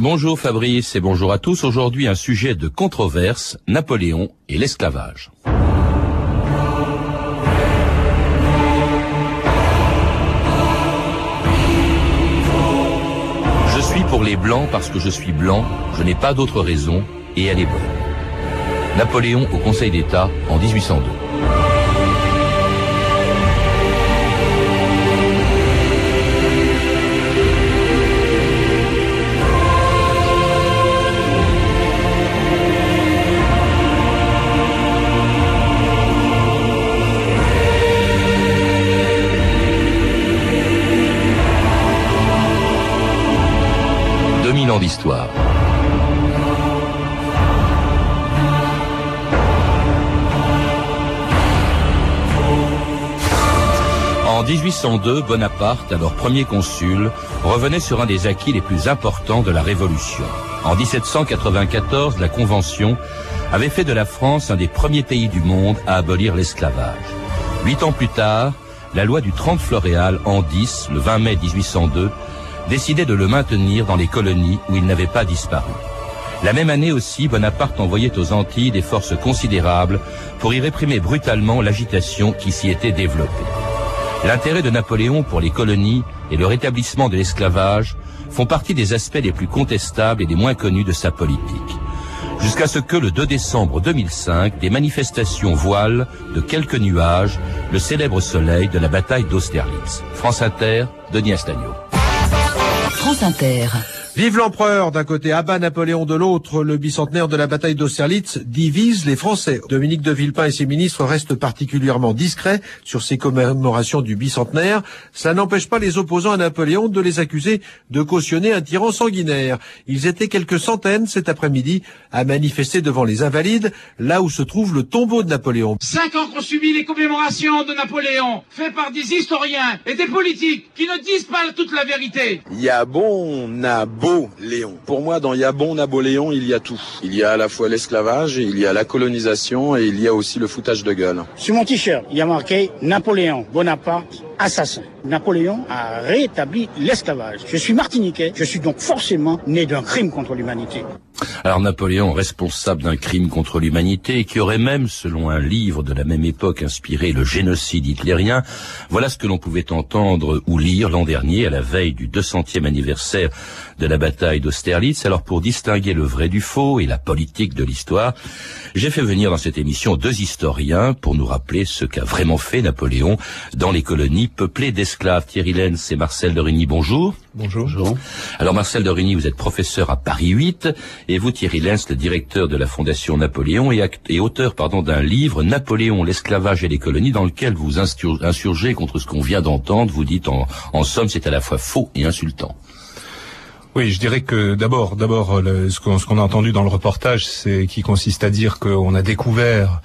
Bonjour Fabrice et bonjour à tous. Aujourd'hui un sujet de controverse, Napoléon et l'esclavage. Je suis pour les blancs parce que je suis blanc, je n'ai pas d'autre raison et elle est bonne. Napoléon au Conseil d'État en 1802. 2000 ans d'histoire. En 1802, Bonaparte, alors premier consul, revenait sur un des acquis les plus importants de la Révolution. En 1794, la Convention avait fait de la France un des premiers pays du monde à abolir l'esclavage. Huit ans plus tard, la loi du 30 Floréal en 10, le 20 mai 1802, décidait de le maintenir dans les colonies où il n'avait pas disparu. La même année aussi, Bonaparte envoyait aux Antilles des forces considérables pour y réprimer brutalement l'agitation qui s'y était développée. L'intérêt de Napoléon pour les colonies et le rétablissement de l'esclavage font partie des aspects les plus contestables et les moins connus de sa politique. Jusqu'à ce que le 2 décembre 2005, des manifestations voilent de quelques nuages le célèbre soleil de la bataille d'Austerlitz. France Inter, Denis Astagno. France Inter. Vive l'empereur d'un côté, abat Napoléon de l'autre, le bicentenaire de la bataille d'Austerlitz divise les Français. Dominique de Villepin et ses ministres restent particulièrement discrets sur ces commémorations du bicentenaire. Cela n'empêche pas les opposants à Napoléon de les accuser de cautionner un tyran sanguinaire. Ils étaient quelques centaines cet après-midi à manifester devant les Invalides, là où se trouve le tombeau de Napoléon. Cinq ans qu'on subit les commémorations de Napoléon, faites par des historiens et des politiques qui ne disent pas toute la vérité. Il y a bon, a beau Léon. Pour moi, dans Yabon Napoléon, il y a tout. Il y a à la fois l'esclavage, il y a la colonisation et il y a aussi le foutage de gueule. Sur mon t-shirt, il y a marqué Napoléon Bonaparte assassin. Napoléon a rétabli l'esclavage. Je suis martiniquais, je suis donc forcément né d'un crime contre l'humanité. Alors Napoléon, responsable d'un crime contre l'humanité, qui aurait même, selon un livre de la même époque, inspiré le génocide hitlérien, voilà ce que l'on pouvait entendre ou lire l'an dernier, à la veille du 200e anniversaire de la bataille d'Austerlitz. Alors pour distinguer le vrai du faux et la politique de l'histoire, j'ai fait venir dans cette émission deux historiens pour nous rappeler ce qu'a vraiment fait Napoléon dans les colonies peuplées d'esclaves. Thierry Lenz et Marcel de Rigny, bonjour. Bonjour. Alors Marcel de Rigny, vous êtes professeur à Paris 8 et vous Thierry Lenz, le directeur de la Fondation Napoléon et, et auteur pardon d'un livre Napoléon, l'esclavage et les colonies dans lequel vous insurgez contre ce qu'on vient d'entendre. Vous dites en, en somme c'est à la fois faux et insultant. Oui, je dirais que d'abord, d'abord, ce qu'on a entendu dans le reportage, c'est qui consiste à dire qu'on a découvert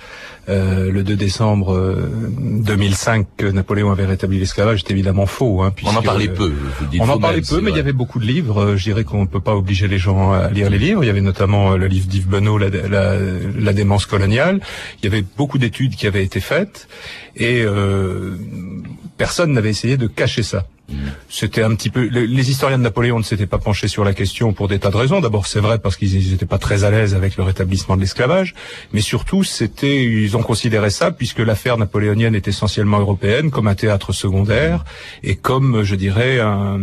euh, le 2 décembre 2005 euh, que Napoléon avait rétabli l'esclavage, c'est évidemment faux. Hein, puisque, on en parlait peu. on en parlait peu, mais il y avait beaucoup de livres. Euh, je dirais qu'on ne peut pas obliger les gens à lire les livres. Il y avait notamment le livre d'Yves Benoît, la, la, la, démence coloniale. Il y avait beaucoup d'études qui avaient été faites et euh, personne n'avait essayé de cacher ça. C'était un petit peu. Les, historiens de Napoléon ne s'étaient pas penchés sur la question pour des tas de raisons. D'abord, c'est vrai parce qu'ils n'étaient pas très à l'aise avec le rétablissement de l'esclavage, mais surtout, c'était ils ont considéré ça puisque l'affaire napoléonienne est essentiellement européenne, comme un théâtre secondaire et comme, je dirais, un,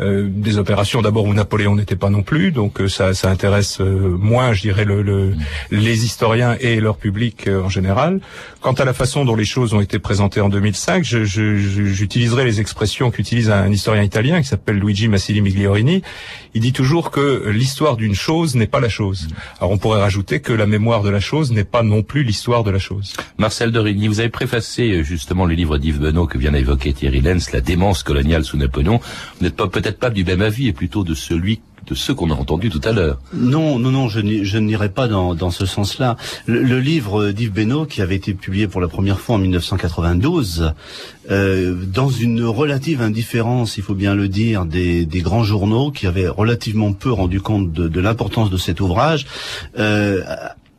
euh, des opérations d'abord où Napoléon n'était pas non plus, donc euh, ça, ça intéresse euh, moins, je dirais, le, le, les historiens et leur public en général. Quant à la façon dont les choses ont été présentées en 2005, j'utiliserai je, je, les expressions qu'utilise un historien italien qui s'appelle Luigi Massili Migliorini. Il dit toujours que l'histoire d'une chose n'est pas la chose. Alors on pourrait rajouter que la mémoire de la chose n'est pas non plus l'histoire de la chose. Marcel de Rigny, vous avez préfacé euh, justement le livre d'Yves Benoît que vient d'évoquer Thierry Lenz, La démence coloniale sous Napoléon. Vous n'êtes peut-être pas du même avis et plutôt de celui de ceux qu'on a entendus tout à l'heure. Non, non, non, je, n'irai pas dans, ce sens-là. Le, livre d'Yves Benoît, qui avait été publié pour la première fois en 1992, euh, dans une relative indifférence, il faut bien le dire, des, grands journaux qui avaient relativement peu rendu compte de, de l'importance de cet ouvrage, euh,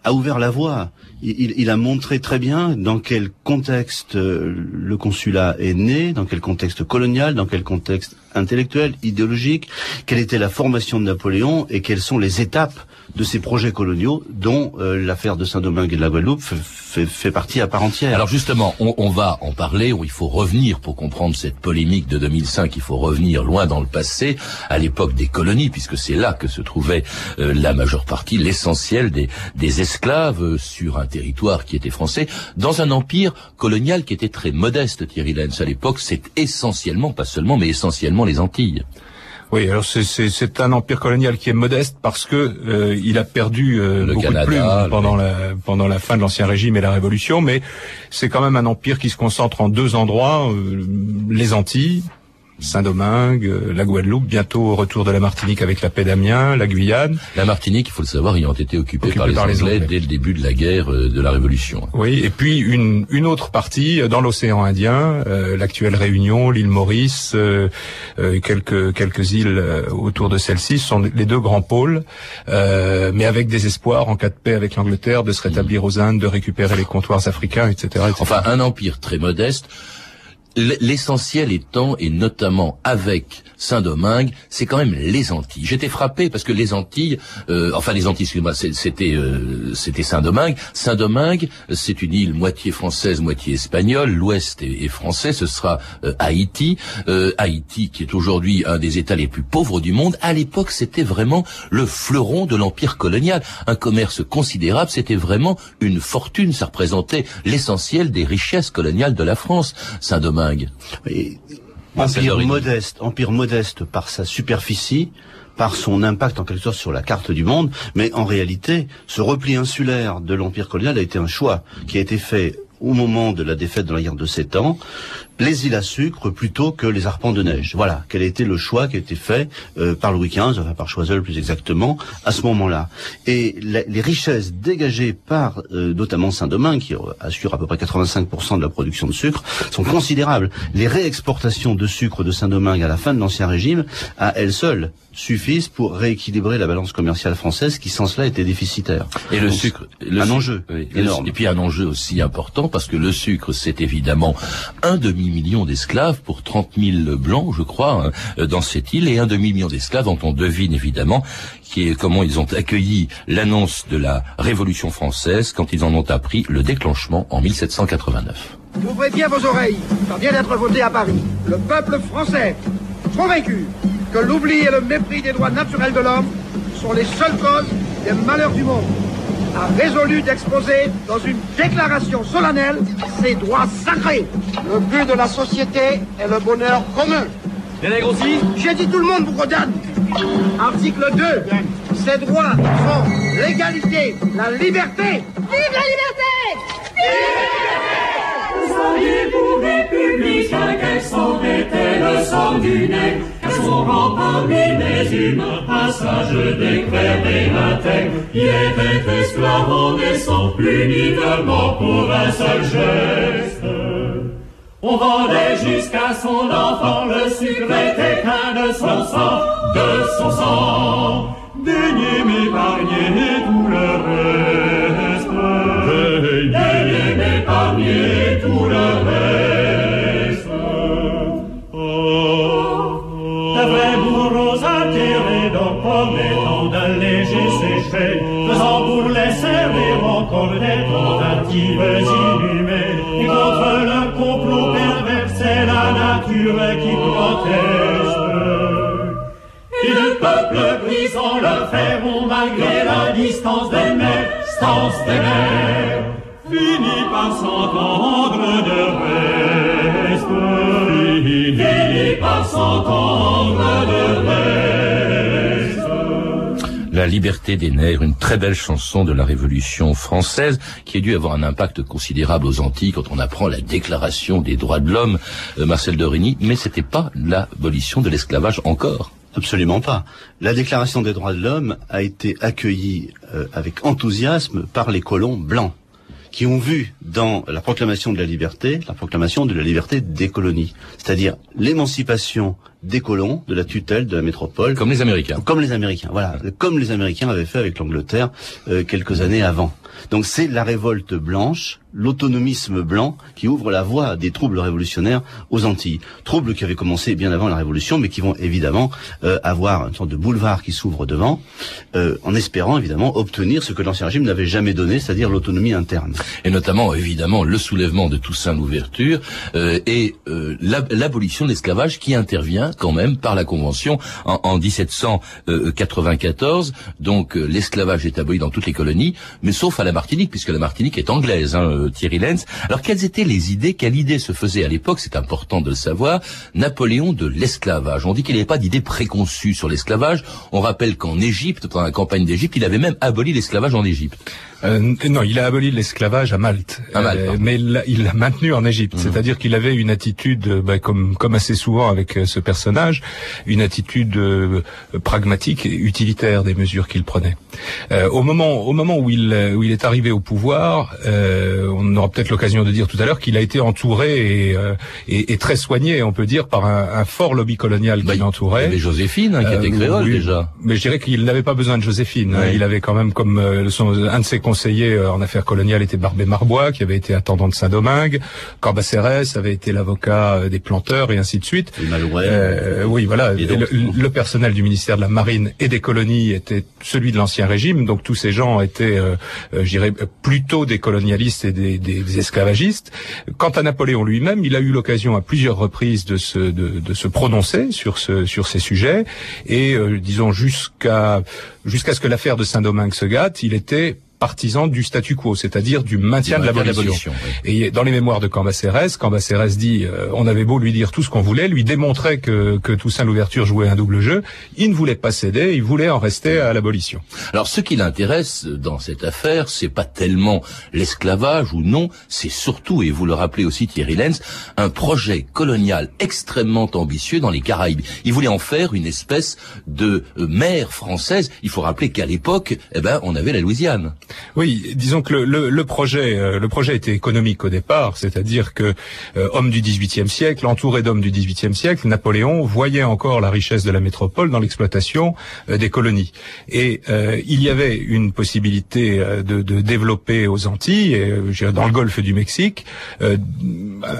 a ouvert la voie. Il, il, a montré très bien dans quel contexte euh, le consulat est né, dans quel contexte colonial, dans quel contexte intellectuelle, idéologique, quelle était la formation de Napoléon et quelles sont les étapes de ces projets coloniaux dont euh, l'affaire de Saint-Domingue et de la Guadeloupe fait, fait, partie à part entière. Alors justement, on, on, va en parler, il faut revenir pour comprendre cette polémique de 2005, il faut revenir loin dans le passé, à l'époque des colonies, puisque c'est là que se trouvait euh, la majeure partie, l'essentiel des, des esclaves euh, sur un territoire qui était français, dans un empire colonial qui était très modeste, Thierry Lenz. À l'époque, c'est essentiellement, pas seulement, mais essentiellement les Antilles. Oui, alors c'est un empire colonial qui est modeste parce que euh, il a perdu euh, beaucoup de plumes pendant la pendant la fin de l'ancien régime et la révolution, mais c'est quand même un empire qui se concentre en deux endroits euh, les Antilles, Saint-Domingue, euh, la Guadeloupe, bientôt au retour de la Martinique avec la paix d'Amiens, la Guyane. La Martinique, il faut le savoir, ayant été occupée, par, les, Anglais dès le début de la guerre euh, de la Révolution. Oui, et puis une, une autre partie euh, dans l'océan Indien, l'actuelle Réunion, l'île Maurice, quelques quelques îles autour de celle-ci sont les deux grands pôles, mais avec des espoirs en cas de paix avec l'Angleterre de se rétablir aux Indes, de récupérer les comptoirs africains, etc., etc. Enfin, un empire très modeste L'essentiel étant, et notamment avec Saint-Domingue, c'est quand même les Antilles. J'étais frappé parce que les Antilles, euh, enfin les Antilles, excusez-moi, c'était euh, c'était Saint-Domingue. Saint-Domingue, c'est une île moitié française, moitié espagnole. L'Ouest est, français. Ce sera euh, Haïti. Haïti, qui est aujourd'hui un des États les plus pauvres du monde. À l'époque, c'était vraiment le fleuron de l'empire colonial. Un commerce considérable. C'était vraiment une fortune. Ça représentait l'essentiel des richesses coloniales de la France. Saint-Domingue. Empire modeste, empire modeste par sa superficie, par son impact en quelque sorte sur la carte du monde, mais en réalité, ce repli insulaire de l'empire colonial a été un choix qui a été fait au moment de la défaite de la guerre de Sept Ans, les îles à sucre plutôt que les arpents de neige. Voilà, quel été le choix qui a été fait euh, par Louis XV, enfin par Choiseul plus exactement, à ce moment-là. Et les richesses dégagées par euh, notamment Saint-Domingue, qui assure à peu près 85% de la production de sucre, sont considérables. Les réexportations de sucre de Saint-Domingue à la fin de l'Ancien Régime, à elles seules, suffisent pour rééquilibrer la balance commerciale française qui sans cela était déficitaire. Et le sucre, un enjeu énorme. Et puis un enjeu aussi important parce que le sucre c'est évidemment un demi-million d'esclaves pour 30 000 blancs, je crois, hein, dans cette île et un demi-million d'esclaves dont on devine évidemment qui est comment ils ont accueilli l'annonce de la Révolution française quand ils en ont appris le déclenchement en 1789. Ouvrez bien vos oreilles, ça vient d'être voté à Paris. Le peuple français, convaincu que l'oubli et le mépris des droits naturels de l'homme sont les seules causes des malheurs du monde, a résolu d'exposer dans une déclaration solennelle ses droits sacrés. Le but de la société est le bonheur commun. aussi J'ai dit tout le monde, vous redonne. Article 2. Ces droits sont l'égalité, la liberté. Vive la liberté Soyez pour républicains, quels sont le sang du nez sont parmi les humains, passage décret et intègre, qui était esclave en naissant uniquement pour un seul geste. On vendait jusqu'à son enfant, le sucre était qu'un de son sang, de son sang. Daignez m'épargner tout le reste. Daignez m'épargner tout le reste. Ses faits, faisant pour les servir encore des tentatives inhumées, et contre le complot pervers, c'est la nature qui proteste. Et le peuple brisant le fer, malgré la distance des mers, distance des mers, finit par s'entendre de reste. Finit par s'entendre La liberté des nerfs, une très belle chanson de la Révolution française qui a dû avoir un impact considérable aux Antilles quand on apprend la déclaration des droits de l'homme, euh, Marcel Dorigny, mais c'était pas l'abolition de l'esclavage encore. Absolument pas. La Déclaration des droits de l'homme a été accueillie euh, avec enthousiasme par les colons blancs qui ont vu dans la proclamation de la liberté, la proclamation de la liberté des colonies, c'est-à-dire l'émancipation des colons, de la tutelle de la métropole. Comme les Américains. Comme les Américains, voilà. Comme les Américains avaient fait avec l'Angleterre euh, quelques années avant. Donc c'est la révolte blanche, l'autonomisme blanc qui ouvre la voie des troubles révolutionnaires aux Antilles. Troubles qui avaient commencé bien avant la Révolution, mais qui vont évidemment euh, avoir une sorte de boulevard qui s'ouvre devant, euh, en espérant évidemment obtenir ce que l'ancien régime n'avait jamais donné, c'est-à-dire l'autonomie interne. Et notamment, évidemment, le soulèvement de Toussaint l'ouverture euh, et euh, l'ab- l'abolition de l'esclavage qui intervient quand même par la Convention en, en 1794. Donc euh, l'esclavage est aboli dans toutes les colonies, mais sauf à la Martinique, puisque la Martinique est anglaise, hein, euh, Thierry Lenz. Alors quelles étaient les idées Quelle idée se faisait à l'époque C'est important de le savoir. Napoléon de l'esclavage? On dit qu'il n'y avait pas d'idée préconçue sur l'esclavage. On rappelle qu'en Égypte, pendant la campagne d'Égypte, il avait même aboli l'esclavage en Égypte. Euh, non, il a aboli l'esclavage à Malte, À Malte, Euh, mais il l'a- il l'a maintenu en Égypte. C'est-à-dire qu'il avait une attitude, euh, bah, comme comme assez souvent avec euh, ce personnage, une attitude euh, pragmatique et utilitaire des mesures qu'il prenait. Euh, au moment au moment où il où il est arrivé au pouvoir, euh, on aura peut-être l'occasion de dire tout à l'heure qu'il a été entouré et, euh, et, et très soigné, on peut dire, par un, un fort lobby colonial qui Bah, l'entourait. avait Joséphine, hein, qui était créole oui, déjà. Mais je dirais qu'il n'avait pas besoin de Joséphine. hein. Il avait quand même comme euh, son, un de ses conseillers euh, en affaires coloniales était Barbé Marbois, qui avait été attendant de Saint-Domingue. Cambacérès avait été l'avocat euh, des planteurs et ainsi de suite. Et. Euh, oui, voilà. Et Et donc- le, le personnel du ministère de la Marine et des colonies était celui de l'ancien régime. Donc tous ces gens étaient, euh, je dirais, plutôt des colonialistes et des, des esclavagistes. Quant à Napoléon lui-même, il a eu l'occasion à plusieurs reprises de se, de, de se prononcer sur, ce, sur ces sujets. Et euh, disons jusqu'à jusqu'à ce que l'affaire de Saint-Domingue se gâte, il était partisan du statu quo, c'est-à-dire du maintien de l'abolition, oui. Et dans les mémoires de Cambacérès, Cambacérès dit euh, on avait beau lui dire tout ce qu'on voulait, lui démontrer que, que Toussaint l'ouverture jouait un double jeu, il ne voulait pas céder, il voulait en rester à l'abolition. Alors, ce qui l'intéresse dans cette affaire, c'est pas tellement l'esclavage ou non, c'est surtout, et vous le rappelez aussi Thierry Lenz, un projet colonial extrêmement ambitieux dans les Caraïbes. Il voulait en faire une espèce de euh, mer française. Il faut rappeler qu'à l'époque, eh ben, on avait la Louisiane. Oui, disons que le, le, le projet, euh, le projet était économique au départ, c'est-à-dire que euh, homme du XVIIIe siècle, entouré d'hommes du XVIIIe siècle, Napoléon voyait encore la richesse de la métropole dans l'exploitation euh, des colonies. Et euh, il y avait une possibilité euh, de, de développer aux Antilles, et, dans le Golfe du Mexique, un,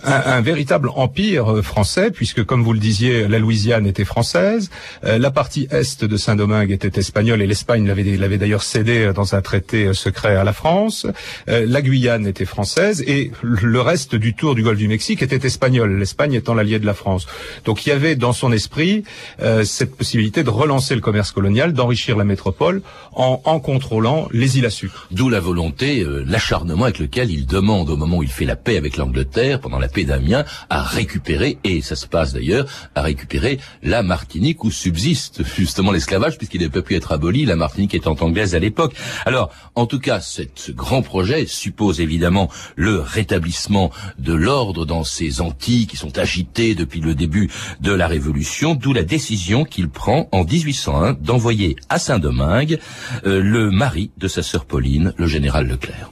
un véritable empire français, puisque comme vous le disiez, la Louisiane était française, la partie est de Saint-Domingue était espagnole, et l'Espagne l'avait d'ailleurs cédé dans un traité secret à la France. Euh, la Guyane était française et le reste du tour du golfe du Mexique était espagnol, l'Espagne étant l'allié de la France. Donc il y avait dans son esprit euh, cette possibilité de relancer le commerce colonial, d'enrichir la métropole en, en contrôlant les îles à sucre. D'où la volonté, euh, l'acharnement avec lequel il demande, au moment où il fait la paix avec l'Angleterre, pendant la paix d'Amiens, à récupérer, et ça se passe d'ailleurs, à récupérer la Martinique où subsiste justement l'esclavage, puisqu'il n'a pas pu être aboli, la Martinique étant anglaise à l'époque. Alors, en tout cas, ce grand projet suppose évidemment le rétablissement de l'ordre dans ces Antilles qui sont agitées depuis le début de la Révolution, d'où la décision qu'il prend en 1801 d'envoyer à Saint-Domingue euh, le mari de sa sœur Pauline, le général Leclerc.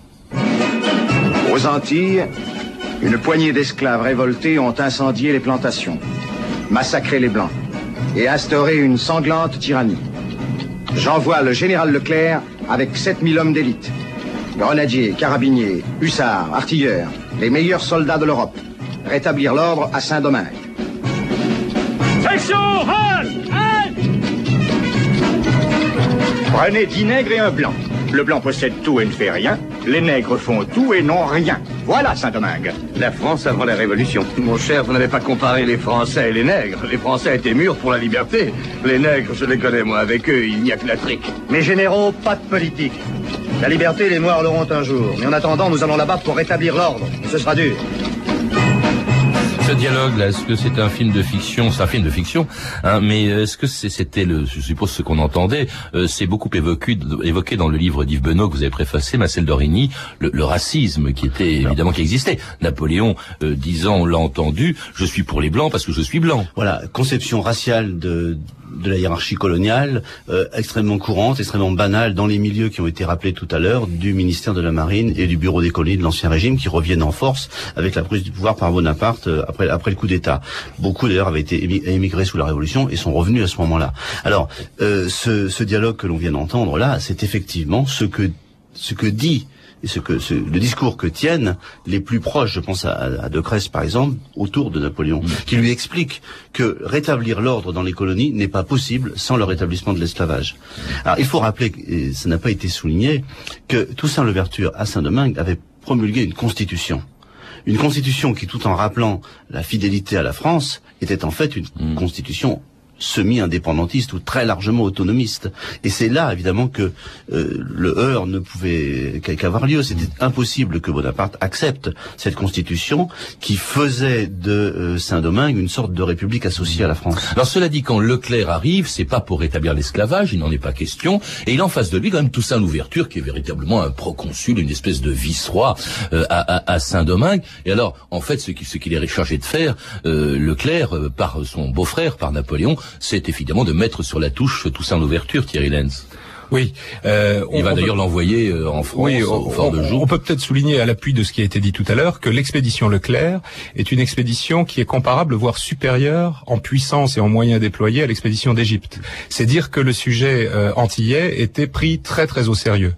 Aux Antilles, une poignée d'esclaves révoltés ont incendié les plantations, massacré les Blancs et instauré une sanglante tyrannie. J'envoie le général Leclerc avec 7000 hommes d'élite. Grenadiers, carabiniers, hussards, artilleurs, les meilleurs soldats de l'Europe. Rétablir l'ordre à Saint-Domingue. Section, Prenez dix nègres et un blanc. Le blanc possède tout et ne fait rien. Les nègres font tout et n'ont rien. Voilà Saint-Domingue. La France avant la Révolution. Mon cher, vous n'avez pas comparé les Français et les nègres. Les Français étaient mûrs pour la liberté. Les nègres, je les connais, moi. Avec eux, il n'y a que la trique. Mes généraux, pas de politique. La liberté, les Noirs l'auront un jour. Mais en attendant, nous allons là-bas pour rétablir l'ordre. Ce sera dur. Ce dialogue-là, est-ce que c'est un film de fiction? C'est un film de fiction, hein, mais est-ce que c'est- c'était le, je suppose ce qu'on entendait, euh, c'est beaucoup évoqué, évoqué dans le livre d'Yves Benoît que vous avez préfacé, Marcel Dorigny, le, le racisme qui était évidemment qui existait. Napoléon euh, disant, on l'a entendu, je suis pour les blancs parce que je suis blanc. Voilà, conception raciale de de la hiérarchie coloniale, euh, extrêmement courante, extrêmement banale dans les milieux qui ont été rappelés tout à l'heure du ministère de la Marine et du Bureau des colonies de l'Ancien Régime qui reviennent en force avec la prise du pouvoir par Bonaparte euh, après, après le coup d'État. Beaucoup d'ailleurs avaient été émigrés sous la Révolution et sont revenus à ce moment-là. Alors, euh, ce, ce dialogue que l'on vient d'entendre là, c'est effectivement ce que ce que dit et ce que ce, le discours que tiennent les plus proches, je pense à, à De Cresse par exemple, autour de Napoléon, Mm. qui lui explique que rétablir l'ordre dans les colonies n'est pas possible sans le rétablissement de l'esclavage. Alors il faut rappeler, et ça n'a pas été souligné, que Toussaint Louverture à Saint-Domingue avait promulgué une constitution. Une constitution qui, tout en rappelant la fidélité à la France, était en fait une Mm. constitution semi-indépendantiste ou très largement autonomiste. Et c'est là, évidemment, que euh, le heurt ne pouvait qu- qu'avoir lieu. C'était impossible que Bonaparte accepte cette constitution qui faisait de euh, Saint-Domingue une sorte de république associée à la France. Alors cela dit, quand Leclerc arrive, c'est pas pour rétablir l'esclavage, il n'en est pas question, et il en face de lui quand même Toussaint Louverture, qui est véritablement un proconsul, une espèce de vice-roi euh, à, Saint-Domingue. Et alors, en fait, ce qui- ce qu'il est chargé de faire, euh, Leclerc, par son beau-frère, par Napoléon, c'est évidemment de mettre sur la touche Toussaint Louverture, Thierry Lenz. Oui. euh, Il on- va d'ailleurs peut- l'envoyer euh, en France, Oui, au fort de Joux. on peut peut-être souligner à l'appui de ce qui a été dit tout à l'heure que l'expédition Leclerc est une expédition qui est comparable, voire supérieure en puissance et en moyens déployés à l'expédition d'Égypte. C'est dire que le sujet euh, antillais était pris très très au sérieux.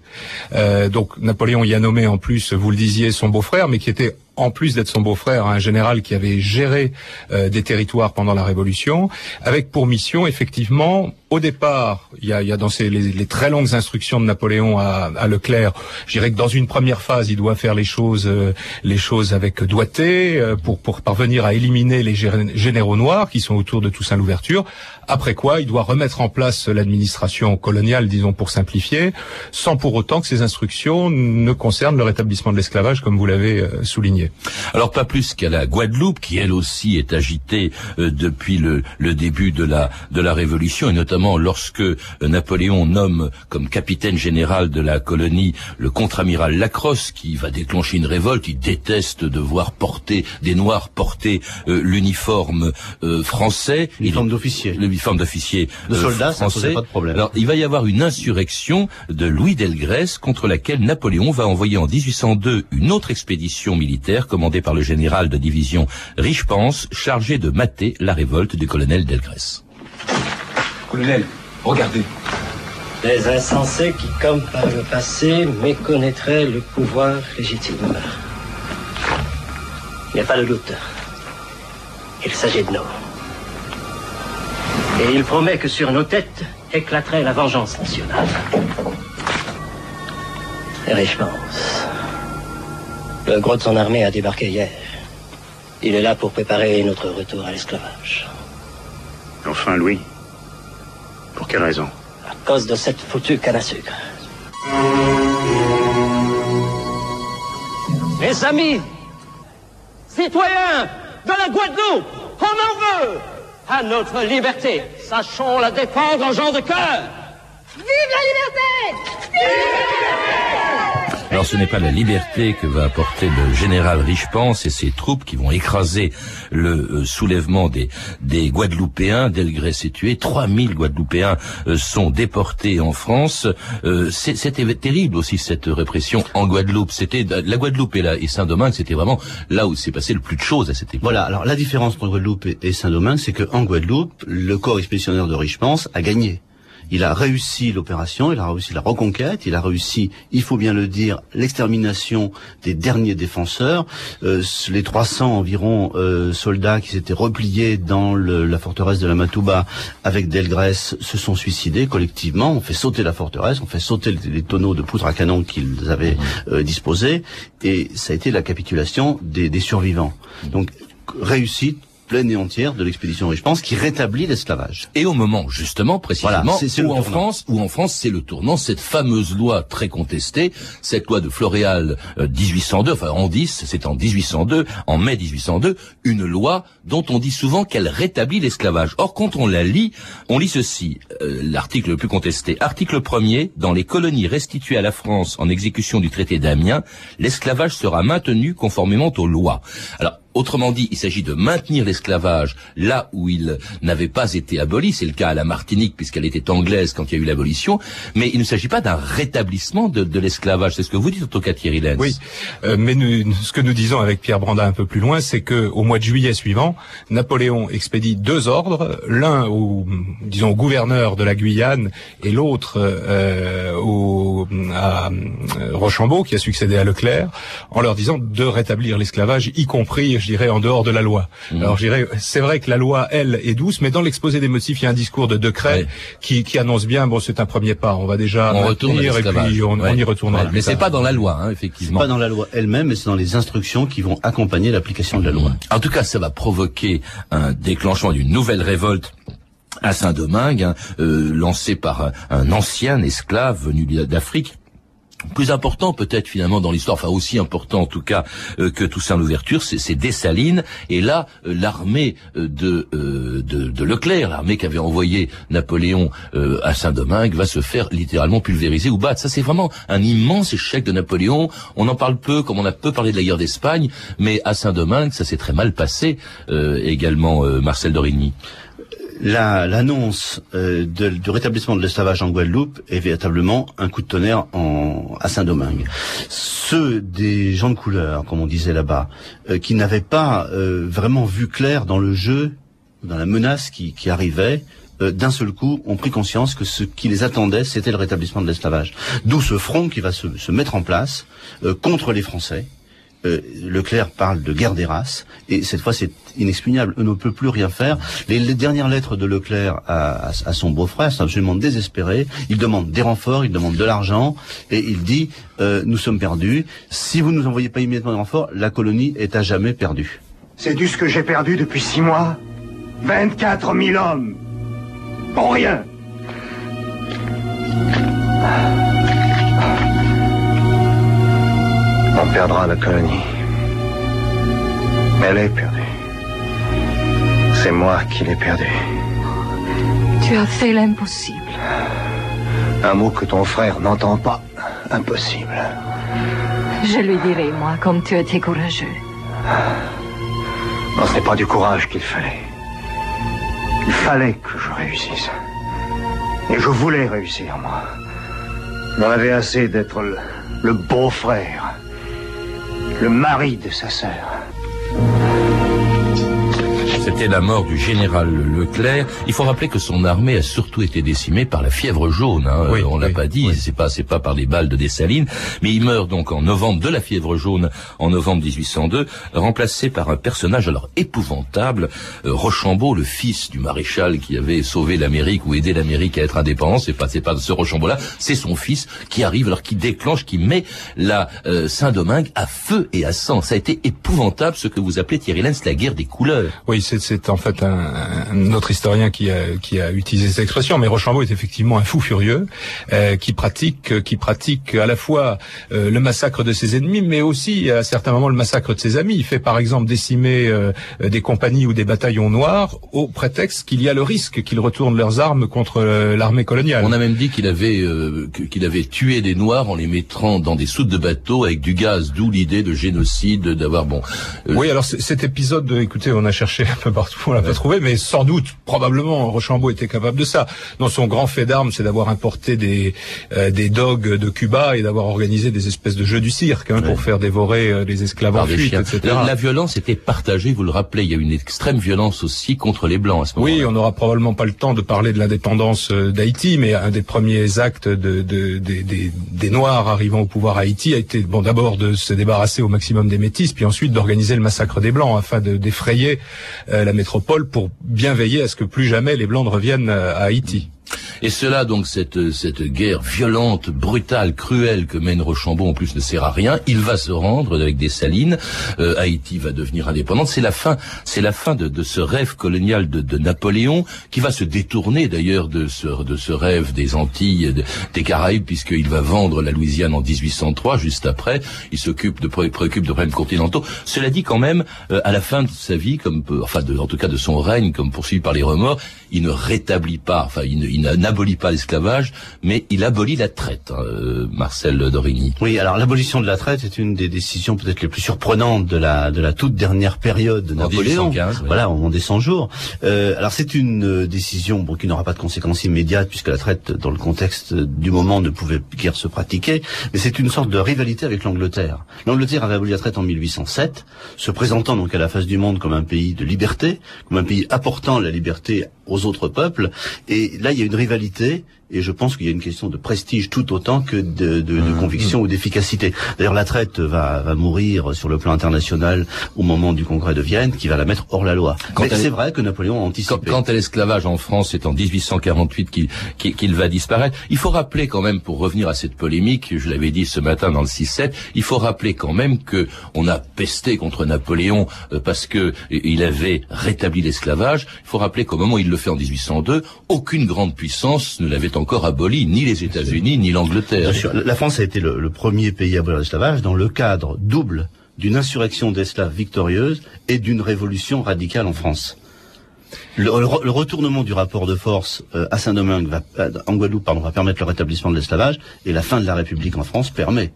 Euh, donc Napoléon y a nommé en plus, vous le disiez, son beau-frère, mais qui était en plus d'être son beau-frère, un général qui avait géré euh, des territoires pendant la Révolution, avec pour mission effectivement, au départ, il y a, y a dans ces, les, les très longues instructions de Napoléon à, à Leclerc, je dirais que dans une première phase, il doit faire les choses, euh, les choses avec doigté euh, pour, pour parvenir à éliminer les gé- généraux noirs qui sont autour de Toussaint Louverture. Après quoi, il doit remettre en place l'administration coloniale, disons pour simplifier, sans pour autant que ces instructions ne concernent le rétablissement de l'esclavage, comme vous l'avez euh, souligné. Alors pas plus qu'à la Guadeloupe, qui elle aussi est agitée euh, depuis le, le début de la de la Révolution, et notamment lorsque euh, Napoléon nomme comme capitaine général de la colonie le contre-amiral Lacrosse, qui va déclencher une révolte. Il déteste de voir porter des Noirs porter euh, l'uniforme euh, français, L'uniforme d'officier. l'uniforme d'officier De soldat, ça français. posait pas de problème. Alors il va y avoir une insurrection de Louis Delgrès contre laquelle Napoléon va envoyer en 1802 une autre expédition militaire commandée par le général de division Richepens chargé de mater la révolte du colonel Delgrès. Colonel, regardez. Des insensés qui, comme par le passé, méconnaîtraient le pouvoir légitime. Il n'y a pas de doute. Il s'agit de nous. Et il promet que sur nos têtes éclaterait la vengeance nationale. Et je pense. Le gros de son armée a débarqué hier. Il est là pour préparer notre retour à l'esclavage. Enfin, Louis. Pour quelle raison À cause de cette foutue canne à sucre. Mes amis, citoyens de la Guadeloupe, on en veut à notre liberté. Sachons la défendre en gens de cœur. Vive la liberté Ce n'est pas la liberté que va apporter le général Richepens et ses troupes qui vont écraser le euh, soulèvement des, des Guadeloupéens. Delgrès est tué, 3000 Guadeloupéens euh, sont déportés en France. Euh, C'était terrible aussi cette répression en Guadeloupe. C'était la Guadeloupe et, et Saint-Domingue, c'était vraiment là où s'est passé le plus de choses à cette époque. Voilà, alors la différence entre Guadeloupe et- et Saint-Domingue, c'est qu'en Guadeloupe, le corps expéditionnaire de Richepens a gagné. Il a réussi l'opération, il a réussi la reconquête, il a réussi, il faut bien le dire, l'extermination des derniers défenseurs. Euh, les 300 environ euh, soldats qui s'étaient repliés dans le- la forteresse de la Matouba avec Delgrès se sont suicidés collectivement. On fait sauter la forteresse, on fait sauter les, les tonneaux de poudre à canon qu'ils avaient euh, disposés, et ça a été la capitulation des, des survivants. Donc réussite pleine et entière de l'expédition Richepens qui rétablit l'esclavage. Et au moment justement précisément Voilà, où en. France, où en France c'est le tournant, cette fameuse loi très contestée, cette loi de Floréal euh, 1802, enfin en 10, c'est en 1802, en mai 1802, une loi dont on dit souvent qu'elle rétablit l'esclavage. Or quand on la lit, on lit ceci, euh, l'article le plus contesté, article premier, dans les colonies restituées à la France en exécution du traité d'Amiens, l'esclavage sera maintenu conformément aux lois. Alors Autrement dit, il s'agit de maintenir l'esclavage là où il n'avait pas été aboli. C'est le cas à la Martinique puisqu'elle était anglaise quand il y a eu l'abolition. Mais il ne s'agit pas d'un rétablissement de, de l'esclavage. C'est ce que vous dites, en tout cas, Thierry Lenz. Oui, euh, mais nous, ce que nous disons avec Pierre Branda un peu plus loin, c'est que au mois de juillet suivant, Napoléon expédie deux ordres, l'un au, disons, au gouverneur de la Guyane et l'autre euh, au, à euh, Rochambeau, qui a succédé à Leclerc, en leur disant de rétablir l'esclavage, y compris, je dirais, en dehors de la loi. Mhm. Alors, je dirais, c'est vrai que la loi, elle, est douce, mais dans l'exposé des motifs, il y a un discours de Decret qui, qui annonce bien, bon, c'est un premier pas, on va déjà On retourne et puis on, y retournera. Mais c'est pas dans la loi, hein, C'est effectivement. pas dans la loi elle-même, mais c'est dans les instructions qui vont accompagner l'application de la loi. En tout cas, ça va provoquer un déclenchement d'une nouvelle révolte à Saint-Domingue, hein, euh, lancée par un, un ancien esclave venu d'Afrique. Plus important peut-être finalement dans l'histoire, enfin aussi important en tout cas euh, que Toussaint l'ouverture, c'est Dessalines. Et là, euh, l'armée euh, de, euh, de de Leclerc, l'armée qu'avait envoyé Napoléon euh, à Saint-Domingue, va se faire littéralement pulvériser ou battre. Ça c'est vraiment un immense échec de Napoléon. On en parle peu, comme on a peu parlé de la guerre d'Espagne, mais à Saint-Domingue, ça s'est très mal passé euh, également. Marcel Dorigny. La- L'annonce euh, du rétablissement de l'esclavage en Guadeloupe est véritablement un coup de tonnerre en, à Saint-Domingue. Ceux des gens de couleur, comme on disait là-bas, euh, qui n'avaient pas euh, vraiment vu clair dans le jeu, dans la menace qui, qui arrivait, d'un seul coup, ont pris conscience que ce qui les attendait, c'était le rétablissement de l'esclavage. D'où ce front qui va se, se mettre en place contre les Français. Euh, Leclerc parle de guerre des races, et cette fois c'est inexpugnable, on ne peut plus rien faire. Les, dernières lettres de Leclerc à, son beau-frère sont absolument désespérées. Il demande des renforts, il demande de l'argent, et il dit euh, nous sommes perdus. Si vous ne nous envoyez pas immédiatement de renforts, la colonie est à jamais perdue. C'est du ce que j'ai perdu depuis six mois 24 000 hommes Pour rien On perdra la colonie. Elle est perdue. C'est moi qui l'ai perdue. Tu as fait l'impossible. Un mot que ton frère n'entend pas. Impossible. Je lui dirai, moi, comme tu étais courageux. Non, ce n'est pas du courage qu'il fallait. Il fallait que je réussisse. Et je voulais réussir, moi. J'en avais assez d'être le, le beau-frère, le mari de sa sœur. C'était la mort du général Leclerc. Il faut rappeler que son armée a surtout été décimée par la fièvre jaune. Hein. Oui, on l'a oui, pas dit, c'est pas c'est pas par les balles de Dessalines, mais il meurt donc en novembre de la fièvre jaune en novembre 1802, remplacé par un personnage alors épouvantable, euh, Rochambeau, le fils du maréchal qui avait sauvé l'Amérique ou aidé l'Amérique à être indépendante. C'est pas c'est pas ce Rochambeau-là, c'est son fils qui arrive alors qui déclenche, qui met la euh, Saint-Domingue à feu et à sang. Ça a été épouvantable ce que vous appelez Thierry Lenz la guerre des couleurs. Oui, c'est- c'est en fait un, un autre historien qui a, qui a utilisé cette expression, mais Rochambeau est effectivement un fou furieux euh, qui pratique qui pratique à la fois euh, le massacre de ses ennemis, mais aussi à certains moments le massacre de ses amis. Il fait par exemple décimer euh, des compagnies ou des bataillons noirs au prétexte qu'il y a le risque qu'ils retournent leurs armes contre euh, l'armée coloniale. On a même dit qu'il avait euh, qu'il avait tué des Noirs en les mettant dans des soutes de bateaux avec du gaz, d'où l'idée de génocide, d'avoir bon. euh, Oui, alors cet épisode, écoutez, on a cherché peu partout, on l'a pas trouvé, mais sans doute, probablement, Rochambeau était capable de ça. Dans son grand fait d'armes, c'est d'avoir importé des euh, des dogs de Cuba et d'avoir organisé des espèces de jeux du cirque hein, pour faire dévorer euh, les esclaves en des fuite, etc. La, la violence était partagée, vous le rappelez, il y a une extrême violence aussi contre les Blancs à ce moment-là. Oui, on n'aura probablement pas le temps de parler de l'indépendance euh, d'Haïti, mais un des premiers actes de, de- des- des- des Noirs arrivant au pouvoir à Haïti a été bon d'abord de se débarrasser au maximum des métis, puis ensuite d'organiser le massacre des Blancs afin de d'effrayer euh, la métropole pour bien veiller à ce que plus jamais les Blancs ne reviennent euh, à Haïti. Et cela, donc, cette, cette guerre violente, brutale, cruelle que mène Rochambeau, en plus, ne sert à rien. Il va se rendre avec des salines. Euh, Haïti va devenir indépendante. C'est la fin, c'est la fin de, de ce rêve colonial de, de Napoléon, qui va se détourner d'ailleurs de ce, de ce rêve des Antilles, de- des Caraïbes, puisqu'il va vendre la Louisiane en 1803, juste après. Il s'occupe de, pré- préoccupe de problèmes continentaux. Cela dit, quand même, euh, à la fin de sa vie, comme, enfin, en tout cas de son règne, comme poursuivi par les remords, il ne rétablit pas, enfin, il ne, il n'abolit pas l'esclavage, mais il abolit la traite, hein, euh, Marcel Dorigny. Oui, alors l'abolition de la traite est une des décisions peut-être les plus surprenantes de la de la toute dernière période de Napoléon. 1815, oui. Voilà, au moment des 100 jours. Euh, alors c'est une euh, décision bon, qui n'aura pas de conséquences immédiates puisque la traite, dans le contexte du moment, ne pouvait guère se pratiquer. Mais c'est une sorte de rivalité avec l'Angleterre. L'Angleterre avait aboli la traite en 1807, se présentant donc à la face du monde comme un pays de liberté, comme un pays apportant la liberté aux autres peuples. Et là, il y a une rivalité. Et je pense qu'il y a une question de prestige tout autant que de, de, de Mmh. conviction ou d'efficacité. D'ailleurs, la traite va, va mourir sur le plan international au moment du congrès de Vienne, qui va la mettre hors la loi. Quand c'est est- vrai que Napoléon a anticipé. Quand, quand l'esclavage en France, c'est en 1848 qu'il qu'il- qu'il va disparaître. Il faut rappeler quand même, pour revenir à cette polémique, je l'avais dit ce matin dans le 6-7, il faut rappeler quand même que on a pesté contre Napoléon euh, parce que euh, il avait rétabli l'esclavage. Il faut rappeler qu'au moment où il le fait en 1802, aucune grande puissance ne l'avait encore aboli, ni les États-Unis, ni l'Angleterre. La France a été le, premier pays à abolir l'esclavage dans le cadre double d'une insurrection d'esclaves victorieuse et d'une révolution radicale en France. Le, le re- le retournement du rapport de force euh, à Saint-Domingue, euh, en Guadeloupe, pardon, va permettre le rétablissement de l'esclavage et la fin de la République en France permet.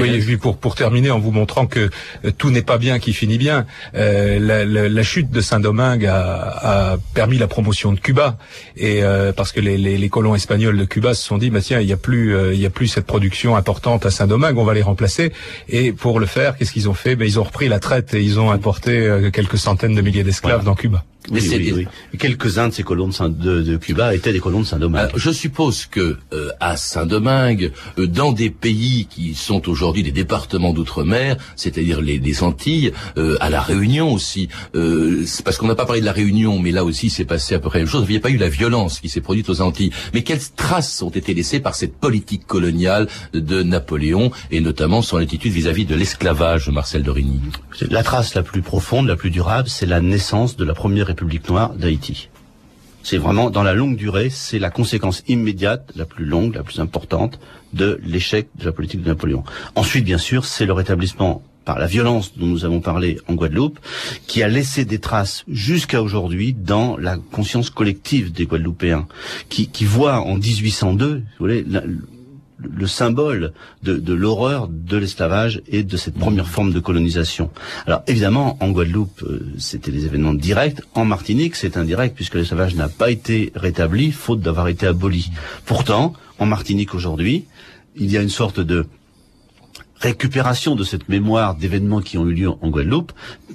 Oui, et puis pour, pour terminer en vous montrant que euh, tout n'est pas bien qui finit bien, euh, la, la- la chute de Saint-Domingue a, a permis la promotion de Cuba et euh, parce que les, les, les colons espagnols de Cuba se sont dit, bah tiens, il y a plus euh, il y a plus cette production importante à Saint-Domingue, on va les remplacer. Et pour le faire, qu'est-ce qu'ils ont fait? Ben ils ont repris la traite et ils ont importé euh, quelques centaines de milliers d'esclaves dans Cuba. Oui, oui, oui. Quelques-uns de ces colons de, Saint- de, de Cuba étaient des colons de Saint-Domingue. Je suppose que euh, à Saint-Domingue, euh, dans des pays qui sont aujourd'hui des départements d'outre-mer, c'est-à-dire les, les Antilles, euh, à la Réunion aussi, euh, parce qu'on n'a pas parlé de la Réunion, mais là aussi c'est passé à peu près la même chose. Il n'y a pas eu la violence qui s'est produite aux Antilles, mais quelles traces ont été laissées par cette politique coloniale de Napoléon et notamment son attitude vis-à-vis de l'esclavage, Marcel Dorigny La trace la plus profonde, la plus durable, c'est la naissance de la première République noire d'Haïti. C'est vraiment, dans la longue durée, c'est la conséquence immédiate, la plus longue, la plus importante, de l'échec de la politique de Napoléon. Ensuite, bien sûr, c'est le rétablissement par la violence dont nous avons parlé en Guadeloupe, qui a laissé des traces jusqu'à aujourd'hui dans la conscience collective des Guadeloupéens, qui, qui voient en 1802, vous voyez, le symbole de, de l'horreur de l'esclavage et de cette première forme de colonisation. Alors évidemment, en Guadeloupe, euh, c'était des événements directs. En Martinique, c'est indirect puisque l'esclavage n'a pas été rétabli, faute d'avoir été aboli. Pourtant, en Martinique aujourd'hui, il y a une sorte de récupération de cette mémoire d'événements qui ont eu lieu en Guadeloupe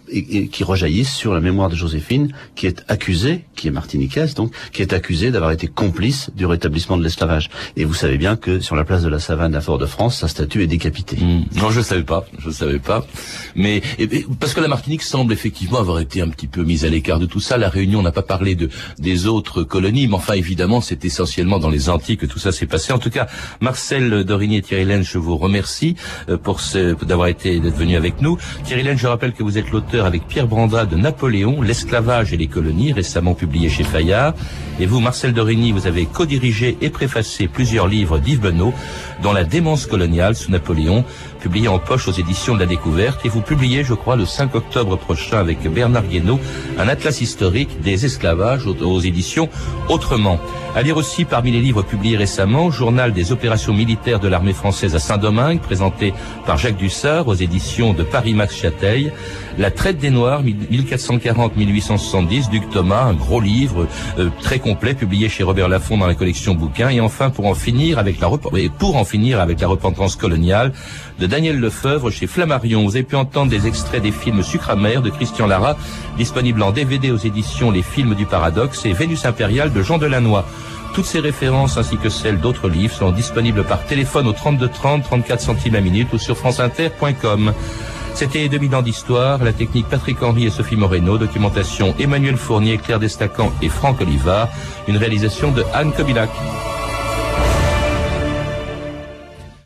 et, qui rejaillissent sur la mémoire de Joséphine, qui est accusée, qui est martiniquaise donc, qui est accusée d'avoir été complice du rétablissement de l'esclavage. Et vous savez bien que sur la place de la Savane à Fort-de-France, sa statue est décapitée. Non, je ne savais pas, je ne savais pas. Mais parce que la Martinique semble effectivement avoir été un petit peu mise à l'écart de tout ça. La Réunion n'a pas parlé de des autres colonies, mais enfin évidemment c'est essentiellement dans les Antilles que tout ça s'est passé. En tout cas, Marcel Dorigny et Thierry Laine, je vous remercie euh, pour d'avoir été d'être venu avec nous. Thierry Laine, je rappelle que vous êtes l'auteur avec Pierre Branda de Napoléon, l'esclavage et les colonies, récemment publié chez Fayard. Et vous, Marcel Dorigny, vous avez co-dirigé et préfacé plusieurs livres d'Yves Benoît, dont La démence coloniale sous Napoléon, publié en poche aux éditions de la Découverte. Et vous publiez, je crois, le 5 octobre prochain avec Bernard Guénaud, un atlas historique des esclavages aux, éditions Autrement. À lire aussi parmi les livres publiés récemment, Journal des opérations militaires de l'armée française à Saint-Domingue, présenté par Jacques Dussard aux éditions de Paris Max Châteil. La traite des Noirs, 1440-1870, Duc Thomas, un gros livre euh, très complet, publié chez Robert Laffont dans la collection bouquins. Et enfin, pour en finir avec la pour en finir avec la repentance coloniale Daniel Lefebvre chez Flammarion. Vous avez pu entendre des extraits des films Sucre de Christian Lara, disponible en DVD aux éditions Les Films du Paradoxe et Vénus impériale de Jean Delannoy. Toutes ces références ainsi que celles d'autres livres sont disponibles par téléphone au 32 30 34 centimes la minute ou sur franceinter.com. C'était 2000 ans d'histoire, la technique Patrick Henry et Sophie Moreno, documentation Emmanuel Fournier, Claire Destacan et Franck Olivard, une réalisation de Anne Kobilac.